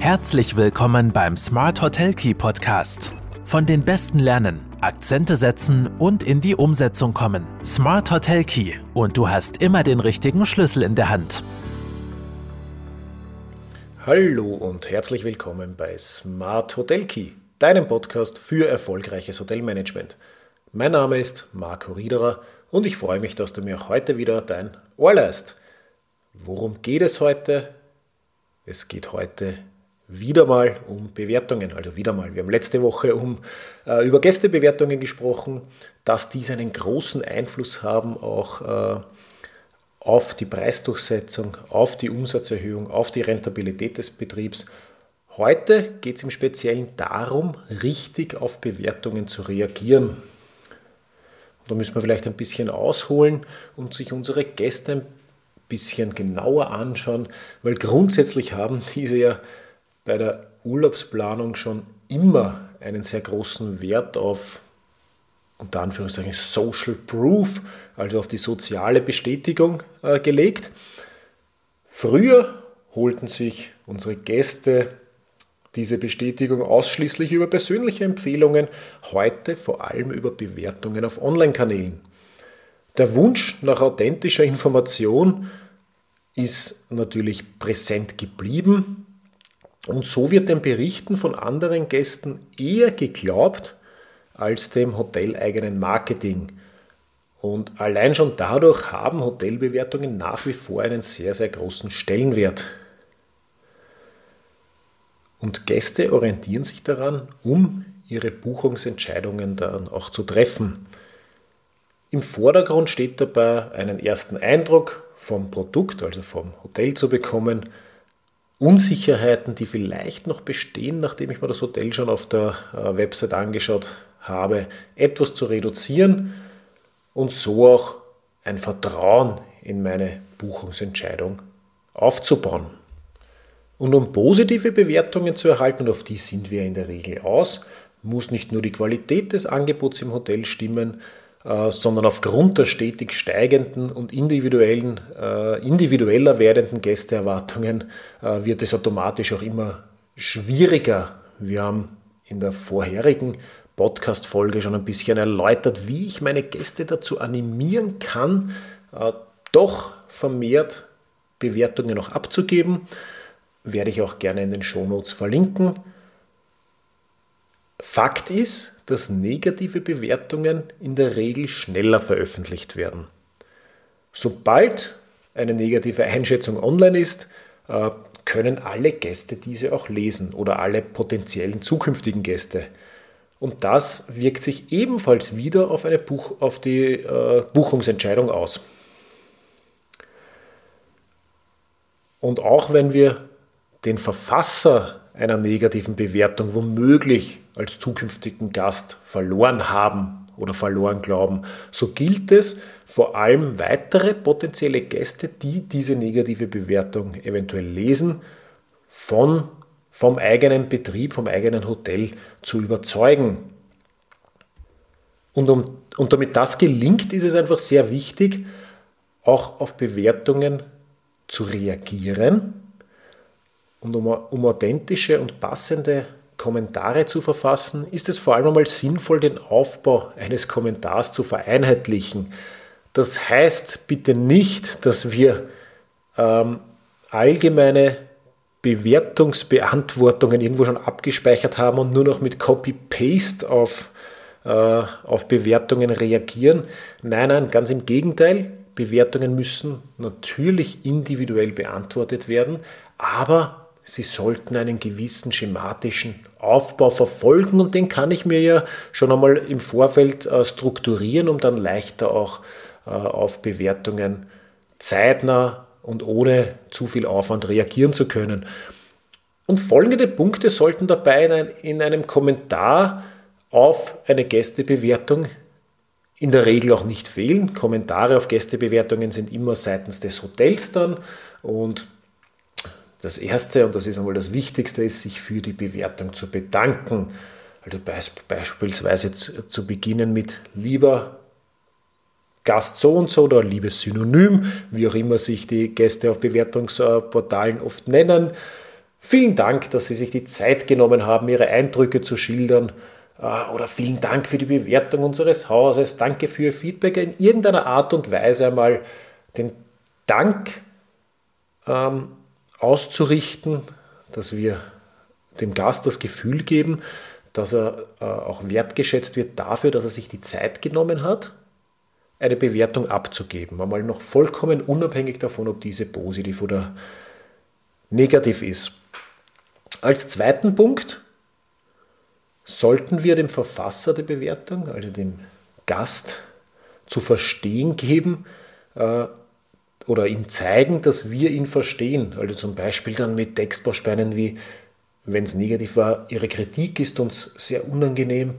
Herzlich willkommen beim Smart Hotel Key Podcast. Von den Besten lernen, Akzente setzen und in die Umsetzung kommen. Smart Hotel Key und du hast immer den richtigen Schlüssel in der Hand. Hallo und herzlich willkommen bei Smart Hotel Key, deinem Podcast für erfolgreiches Hotelmanagement. Mein Name ist Marco Riederer und ich freue mich, dass du mir heute wieder dein Ohr leist. Worum geht es heute? Es geht heute wieder mal um Bewertungen. Also wieder mal. Wir haben letzte Woche um, äh, über Gästebewertungen gesprochen, dass diese einen großen Einfluss haben auch äh, auf die Preisdurchsetzung, auf die Umsatzerhöhung, auf die Rentabilität des Betriebs. Heute geht es im Speziellen darum, richtig auf Bewertungen zu reagieren. Da müssen wir vielleicht ein bisschen ausholen und sich unsere Gäste ein bisschen genauer anschauen, weil grundsätzlich haben diese ja bei der Urlaubsplanung schon immer einen sehr großen Wert auf unter Anführungszeichen Social Proof, also auf die soziale Bestätigung äh, gelegt. Früher holten sich unsere Gäste diese Bestätigung ausschließlich über persönliche Empfehlungen, heute vor allem über Bewertungen auf Online-Kanälen. Der Wunsch nach authentischer Information ist natürlich präsent geblieben, und so wird den Berichten von anderen Gästen eher geglaubt als dem hoteleigenen Marketing. Und allein schon dadurch haben Hotelbewertungen nach wie vor einen sehr, sehr großen Stellenwert. Und Gäste orientieren sich daran, um ihre Buchungsentscheidungen dann auch zu treffen. Im Vordergrund steht dabei, einen ersten Eindruck vom Produkt, also vom Hotel zu bekommen, Unsicherheiten, die vielleicht noch bestehen, nachdem ich mir das Hotel schon auf der äh, Website angeschaut habe, etwas zu reduzieren und so auch ein Vertrauen in meine Buchungsentscheidung aufzubauen. Und um positive Bewertungen zu erhalten, und auf die sind wir in der Regel aus, muss nicht nur die Qualität des Angebots im Hotel stimmen, sondern aufgrund der stetig steigenden und individuellen, äh, individueller werdenden Gästeerwartungen äh, wird es automatisch auch immer schwieriger. Wir haben in der vorherigen Podcast-Folge schon ein bisschen erläutert, wie ich meine Gäste dazu animieren kann, doch vermehrt Bewertungen noch abzugeben. Werde ich auch gerne in den Shownotes verlinken. Fakt ist, dass negative Bewertungen in der Regel schneller veröffentlicht werden. Sobald eine negative Einschätzung online ist, äh, können alle Gäste diese auch lesen oder alle potenziellen zukünftigen Gäste. Und das wirkt sich ebenfalls wieder auf, eine Buch, auf die äh, Buchungsentscheidung aus. Und auch wenn wir den Verfasser einer negativen Bewertung womöglich als zukünftigen Gast verloren haben oder verloren glauben, so gilt es vor allem weitere potenzielle Gäste, die diese negative Bewertung eventuell lesen, von, vom eigenen Betrieb, vom eigenen Hotel zu überzeugen. Und, um, und damit das gelingt, ist es einfach sehr wichtig, auch auf Bewertungen zu reagieren und um, um authentische und passende Kommentare zu verfassen, ist es vor allem einmal sinnvoll, den Aufbau eines Kommentars zu vereinheitlichen. Das heißt bitte nicht, dass wir ähm, allgemeine Bewertungsbeantwortungen irgendwo schon abgespeichert haben und nur noch mit Copy-Paste auf, äh, auf Bewertungen reagieren. Nein, nein, ganz im Gegenteil. Bewertungen müssen natürlich individuell beantwortet werden, aber Sie sollten einen gewissen schematischen Aufbau verfolgen und den kann ich mir ja schon einmal im Vorfeld äh, strukturieren, um dann leichter auch äh, auf Bewertungen zeitnah und ohne zu viel Aufwand reagieren zu können. Und folgende Punkte sollten dabei in einem Kommentar auf eine Gästebewertung in der Regel auch nicht fehlen. Kommentare auf Gästebewertungen sind immer seitens des Hotels dann und das Erste, und das ist einmal das Wichtigste, ist, sich für die Bewertung zu bedanken. Also beispielsweise zu, beginnen mit lieber Gast so und so oder liebes Synonym, wie auch immer sich die Gäste auf Bewertungsportalen oft nennen. Vielen Dank, dass Sie sich die Zeit genommen haben, Ihre Eindrücke zu schildern. Äh, oder vielen Dank für die Bewertung unseres Hauses. Danke für Ihr Feedback. In irgendeiner Art und Weise einmal den Dank ähm, auszurichten, dass wir dem Gast das Gefühl geben, dass er äh, auch wertgeschätzt wird dafür, dass er sich die Zeit genommen hat, eine Bewertung abzugeben. Einmal noch vollkommen unabhängig davon, ob diese positiv oder negativ ist. Als zweiten Punkt sollten wir dem Verfasser der Bewertung, also dem Gast, zu verstehen geben äh, oder ihm zeigen, dass wir ihn verstehen. Also zum Beispiel dann mit Textbausteinen wie, wenn es negativ war, Ihre Kritik ist uns sehr unangenehm,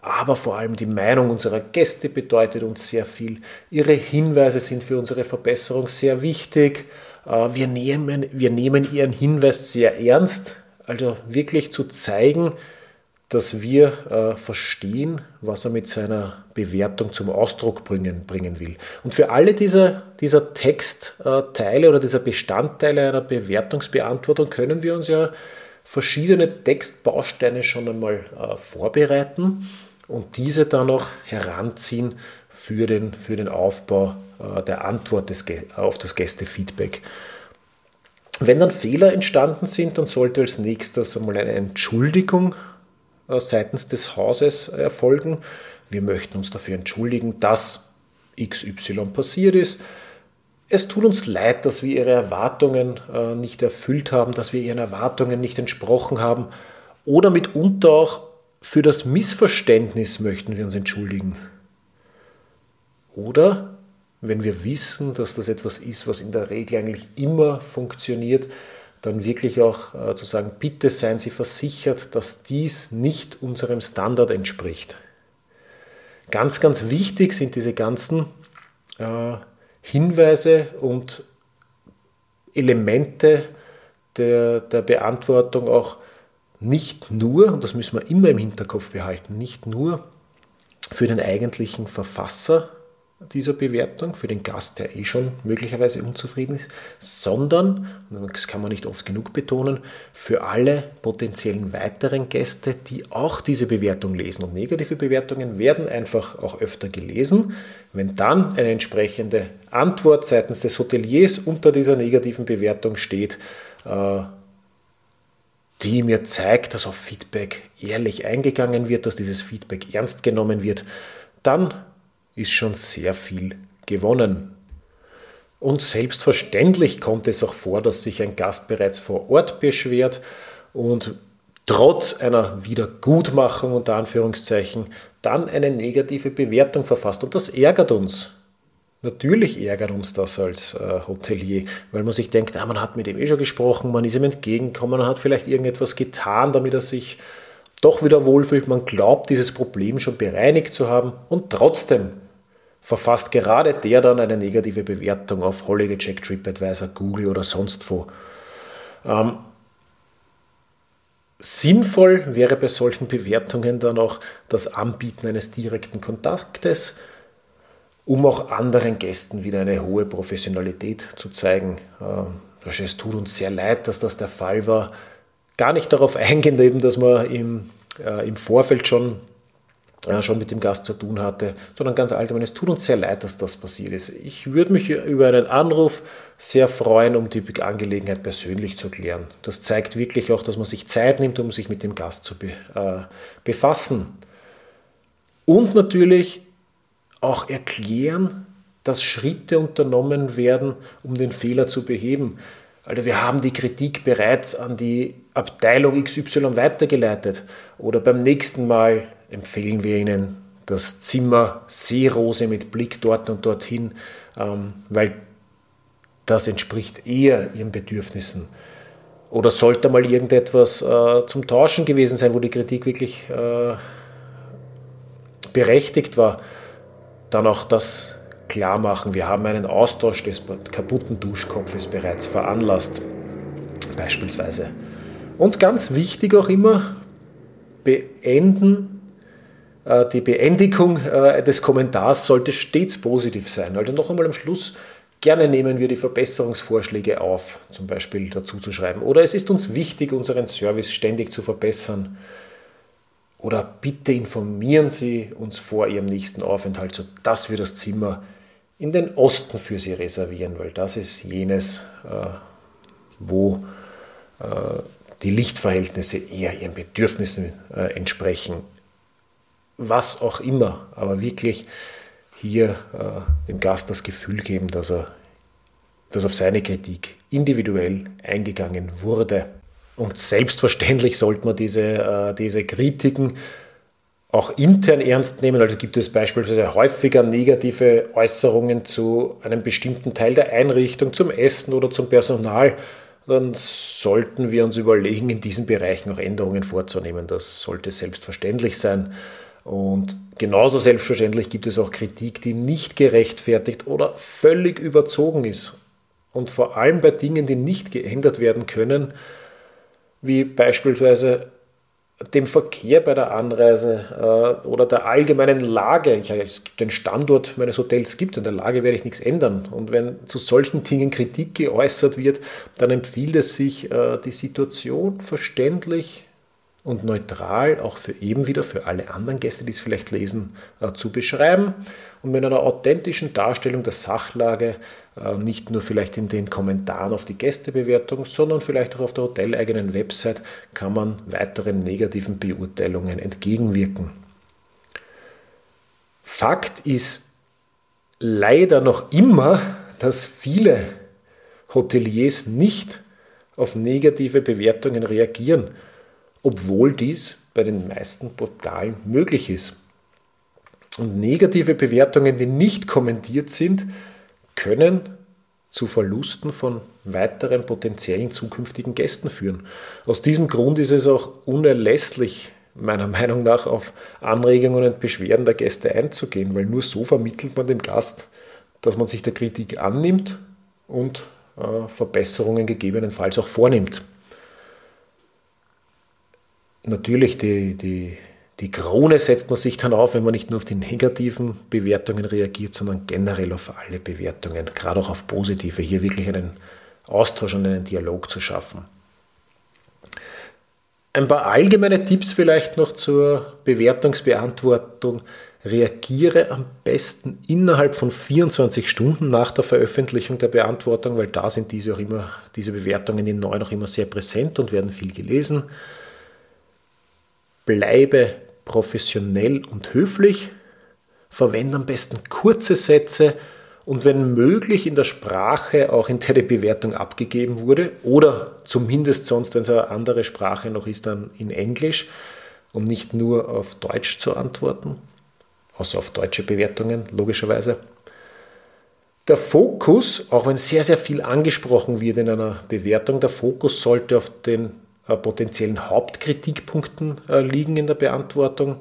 aber vor allem die Meinung unserer Gäste bedeutet uns sehr viel. Ihre Hinweise sind für unsere Verbesserung sehr wichtig. Äh, wir nehmen, wir nehmen Ihren Hinweis sehr ernst. Also wirklich zu zeigen, dass wir äh, verstehen, was er mit seiner Bewertung zum Ausdruck bringen, bringen will. Und für alle dieser, dieser Textteile oder dieser Bestandteile einer Bewertungsbeantwortung können wir uns ja verschiedene Textbausteine schon einmal äh, vorbereiten und diese dann auch heranziehen für den, für den Aufbau äh, der Antwort des, auf das Gästefeedback. Wenn dann Fehler entstanden sind, dann sollte als nächstes einmal eine Entschuldigung äh, seitens des Hauses erfolgen. Wir möchten uns dafür entschuldigen, dass XY passiert ist. Es tut uns leid, dass wir Ihre Erwartungen äh, nicht erfüllt haben, dass wir Ihren Erwartungen nicht entsprochen haben oder mitunter auch für das Missverständnis möchten wir uns entschuldigen. Oder wenn wir wissen, dass das etwas ist, was in der Regel eigentlich immer funktioniert, dann wirklich auch äh, zu sagen, bitte seien Sie versichert, dass dies nicht unserem Standard entspricht. Ganz, ganz wichtig sind diese ganzen äh, Hinweise und Elemente der, der Beantwortung auch nicht nur, und das müssen wir immer im Hinterkopf behalten, nicht nur für den eigentlichen Verfasser dieser Bewertung, für den Gast, der eh schon möglicherweise unzufrieden ist, sondern, das kann man nicht oft genug betonen, für alle potenziellen weiteren Gäste, die auch diese Bewertung lesen. Und negative Bewertungen werden einfach auch öfter gelesen. Wenn dann eine entsprechende Antwort seitens des Hoteliers unter dieser negativen Bewertung steht, äh, die mir zeigt, dass auf Feedback ehrlich eingegangen wird, dass dieses Feedback ernst genommen wird, dann ist schon sehr viel gewonnen. Und selbstverständlich kommt es auch vor, dass sich ein Gast bereits vor Ort beschwert und trotz einer Wiedergutmachung unter Anführungszeichen dann eine negative Bewertung verfasst. Und das ärgert uns. Natürlich ärgert uns das als äh, Hotelier, weil man sich denkt, ah, man hat mit ihm eh schon gesprochen, man ist ihm entgegengekommen, man hat vielleicht irgendetwas getan, damit er sich doch wieder wohlfühlt. Man glaubt, dieses Problem schon bereinigt zu haben und trotzdem verfasst gerade der dann eine negative Bewertung auf Holiday TripAdvisor, Google oder sonst wo. Ähm, sinnvoll wäre bei solchen Bewertungen dann auch das Anbieten eines direkten Kontaktes, um auch anderen Gästen wieder eine hohe Professionalität zu zeigen. Ähm, es tut uns sehr leid, dass das der Fall war. Gar nicht darauf eingehen, eben, dass man im, äh, im Vorfeld schon schon mit dem Gast zu tun hatte, sondern ganz allgemein, es tut uns sehr leid, dass das passiert ist. Ich würde mich über einen Anruf sehr freuen, um die Angelegenheit persönlich zu klären. Das zeigt wirklich auch, dass man sich Zeit nimmt, um sich mit dem Gast zu äh, befassen. Und natürlich auch erklären, dass Schritte unternommen werden, um den Fehler zu beheben. Also wir haben die Kritik bereits an die Abteilung XY weitergeleitet oder beim nächsten Mal empfehlen wir Ihnen das Zimmer Seerose mit Blick dort und dorthin, ähm, weil das entspricht eher Ihren Bedürfnissen. Oder sollte mal irgendetwas äh, zum Tauschen gewesen sein, wo die Kritik wirklich äh, berechtigt war, dann auch das klar machen. Wir haben einen Austausch des kaputten Duschkopfes bereits veranlasst, beispielsweise. Und ganz wichtig auch immer, beenden die Beendigung äh, des Kommentars sollte stets positiv sein. Also noch einmal am Schluss Gerne nehmen wir die Verbesserungsvorschläge auf, zum Beispiel dazu zu schreiben. Oder es ist uns wichtig, unseren Service ständig zu verbessern. Oder bitte informieren Sie uns vor Ihrem nächsten Aufenthalt, sodass wir das Zimmer in den Osten für Sie reservieren, weil das ist jenes, äh, wo äh, die Lichtverhältnisse eher Ihren Bedürfnissen äh, entsprechen. Was auch immer, aber wirklich hier dem Gast das Gefühl geben, dass er dass auf seine Kritik individuell eingegangen wurde. Und selbstverständlich sollte man diese, äh, diese Kritiken auch intern ernst nehmen. Also gibt es beispielsweise häufiger negative Äußerungen zu einem bestimmten Teil der Einrichtung, zum Essen oder zum Personal, dann sollten wir uns überlegen, in diesen Bereichen auch Änderungen vorzunehmen. Das sollte selbstverständlich sein. Und genauso selbstverständlich gibt es auch Kritik, die nicht gerechtfertigt oder völlig überzogen ist. Und vor allem bei Dingen, die nicht geändert werden können, wie beispielsweise dem Verkehr bei der Anreise äh, oder der allgemeinen Lage. Ich, es gibt den Standort meines Hotels gibt, in der Lage werde ich nichts ändern. Und wenn zu solchen Dingen Kritik geäußert wird, dann empfiehlt es sich, äh, die Situation verständlich und neutral auch für eben wieder für alle anderen Gäste, die es vielleicht lesen, äh, zu beschreiben und mit einer authentischen Darstellung der Sachlage, äh, nicht nur vielleicht in den Kommentaren auf die Gästebewertung, sondern vielleicht auch auf der hoteleigenen Website kann man weiteren negativen Beurteilungen entgegenwirken. Fakt ist leider noch immer, dass viele Hoteliers nicht auf negative Bewertungen reagieren obwohl dies bei den meisten Portalen möglich ist. Und negative Bewertungen, die nicht kommentiert sind, können zu Verlusten von weiteren potenziellen zukünftigen Gästen führen. Aus diesem Grund ist es auch unerlässlich, meiner Meinung nach, auf Anregungen und Beschwerden der Gäste einzugehen, weil nur so vermittelt man dem Gast, dass man sich der Kritik annimmt und äh, Verbesserungen gegebenenfalls auch vornimmt natürlich die, die, die Krone setzt man sich dann auf, wenn man nicht nur auf die negativen Bewertungen reagiert, sondern generell auf alle Bewertungen, gerade auch auf positive, hier wirklich einen Austausch und einen Dialog zu schaffen. Ein paar allgemeine Tipps vielleicht noch zur Bewertungsbeantwortung. Reagiere am besten innerhalb von 24 Stunden nach der Veröffentlichung der Beantwortung, weil da sind diese, auch immer, diese Bewertungen in neu noch immer sehr präsent und werden viel gelesen. Bleibe professionell und höflich, verwende am besten kurze Sätze und wenn möglich in der Sprache, auch in der die Bewertung abgegeben wurde oder zumindest sonst, wenn es eine andere Sprache noch ist, dann in Englisch und nicht nur auf Deutsch zu antworten, außer auf deutsche Bewertungen logischerweise. Der Fokus, auch wenn sehr, sehr viel angesprochen wird in einer Bewertung, der Fokus sollte auf den potenziellen Hauptkritikpunkten äh, liegen in der Beantwortung.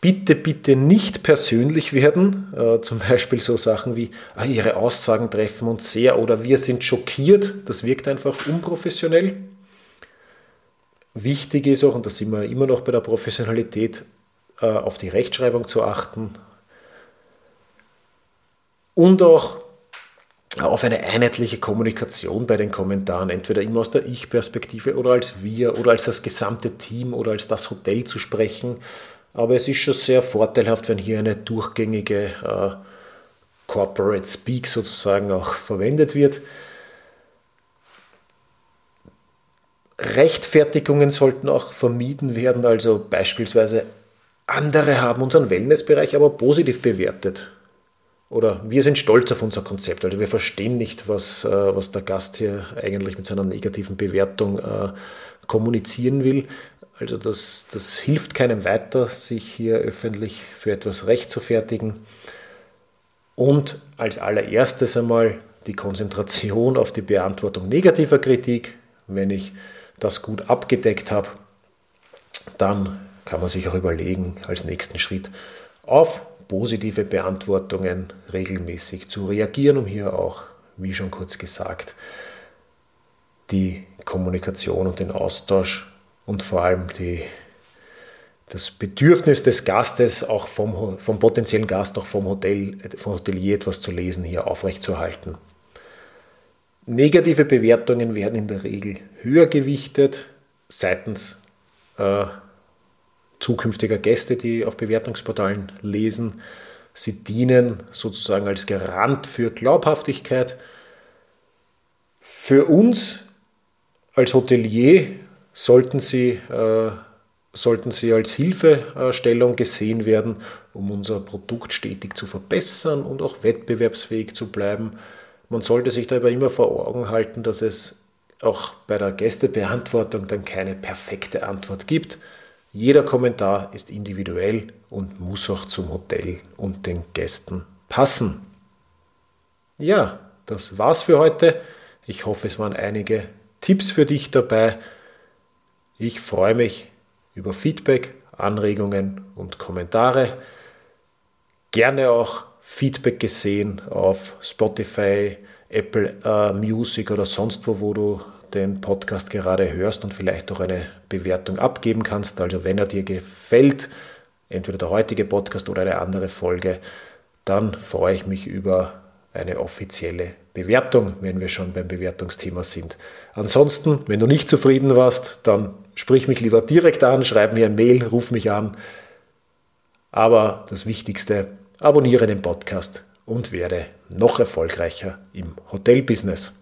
Bitte, bitte nicht persönlich werden. Äh, zum Beispiel so Sachen wie, ah, Ihre Aussagen treffen uns sehr oder wir sind schockiert. Das wirkt einfach unprofessionell. Wichtig ist auch, und da sind wir immer noch bei der Professionalität, auf die Rechtschreibung zu achten. Und auch auf eine einheitliche Kommunikation bei den Kommentaren, entweder immer aus der Ich-Perspektive oder als wir oder als das gesamte Team oder als das Hotel zu sprechen. Aber es ist schon sehr vorteilhaft, wenn hier eine durchgängige äh, Corporate Speak sozusagen auch verwendet wird. Rechtfertigungen sollten auch vermieden werden, also beispielsweise andere haben unseren Wellnessbereich aber positiv bewertet oder wir sind stolz auf unser Konzept. Also wir verstehen nicht, was, äh, was der Gast hier eigentlich mit seiner negativen Bewertung äh, kommunizieren will. Also das, das hilft keinem weiter, sich hier öffentlich für etwas recht. Und als allererstes einmal die Konzentration auf die Beantwortung negativer Kritik. Wenn ich das gut abgedeckt habe, dann kann man sich auch überlegen, als nächsten Schritt auf positive Beantwortungen regelmäßig zu reagieren, um hier auch, wie schon kurz gesagt, die Kommunikation und den Austausch und vor allem die, das Bedürfnis des Gastes, auch vom, vom potenziellen Gast, auch vom, Hotel, vom Hotelier etwas zu lesen, hier aufrechtzuerhalten. Negative Bewertungen werden in der Regel höher gewichtet seitens äh, zukünftiger Gäste, die auf Bewertungsportalen lesen. Sie dienen sozusagen als Garant für Glaubhaftigkeit. Für uns als Hotelier sollten sie, äh, sollten sie als Hilfestellung gesehen werden, um unser Produkt stetig zu verbessern und auch wettbewerbsfähig zu bleiben. Man sollte sich dabei immer vor Augen halten, dass es auch bei der Gästebeantwortung dann keine perfekte Antwort gibt. Jeder Kommentar ist individuell und muss auch zum Hotel und den Gästen passen. Ja, das war's für heute. Ich hoffe, es waren einige Tipps für dich dabei. Ich freue mich über Feedback, Anregungen und Kommentare. Gerne auch Feedback gesehen auf Spotify, Apple äh, Music oder sonst wo, wo du den Podcast gerade hörst und vielleicht auch eine Bewertung abgeben kannst. Also wenn er dir gefällt, entweder der heutige Podcast oder eine andere Folge, dann freue ich mich über eine offizielle Bewertung, wenn wir schon beim Bewertungsthema sind. Ansonsten, wenn du nicht zufrieden warst, dann sprich mich lieber direkt an, schreib mir ein Mail, ruf mich an. Aber das Wichtigste, abonniere den Podcast und werde noch erfolgreicher im Hotelbusiness.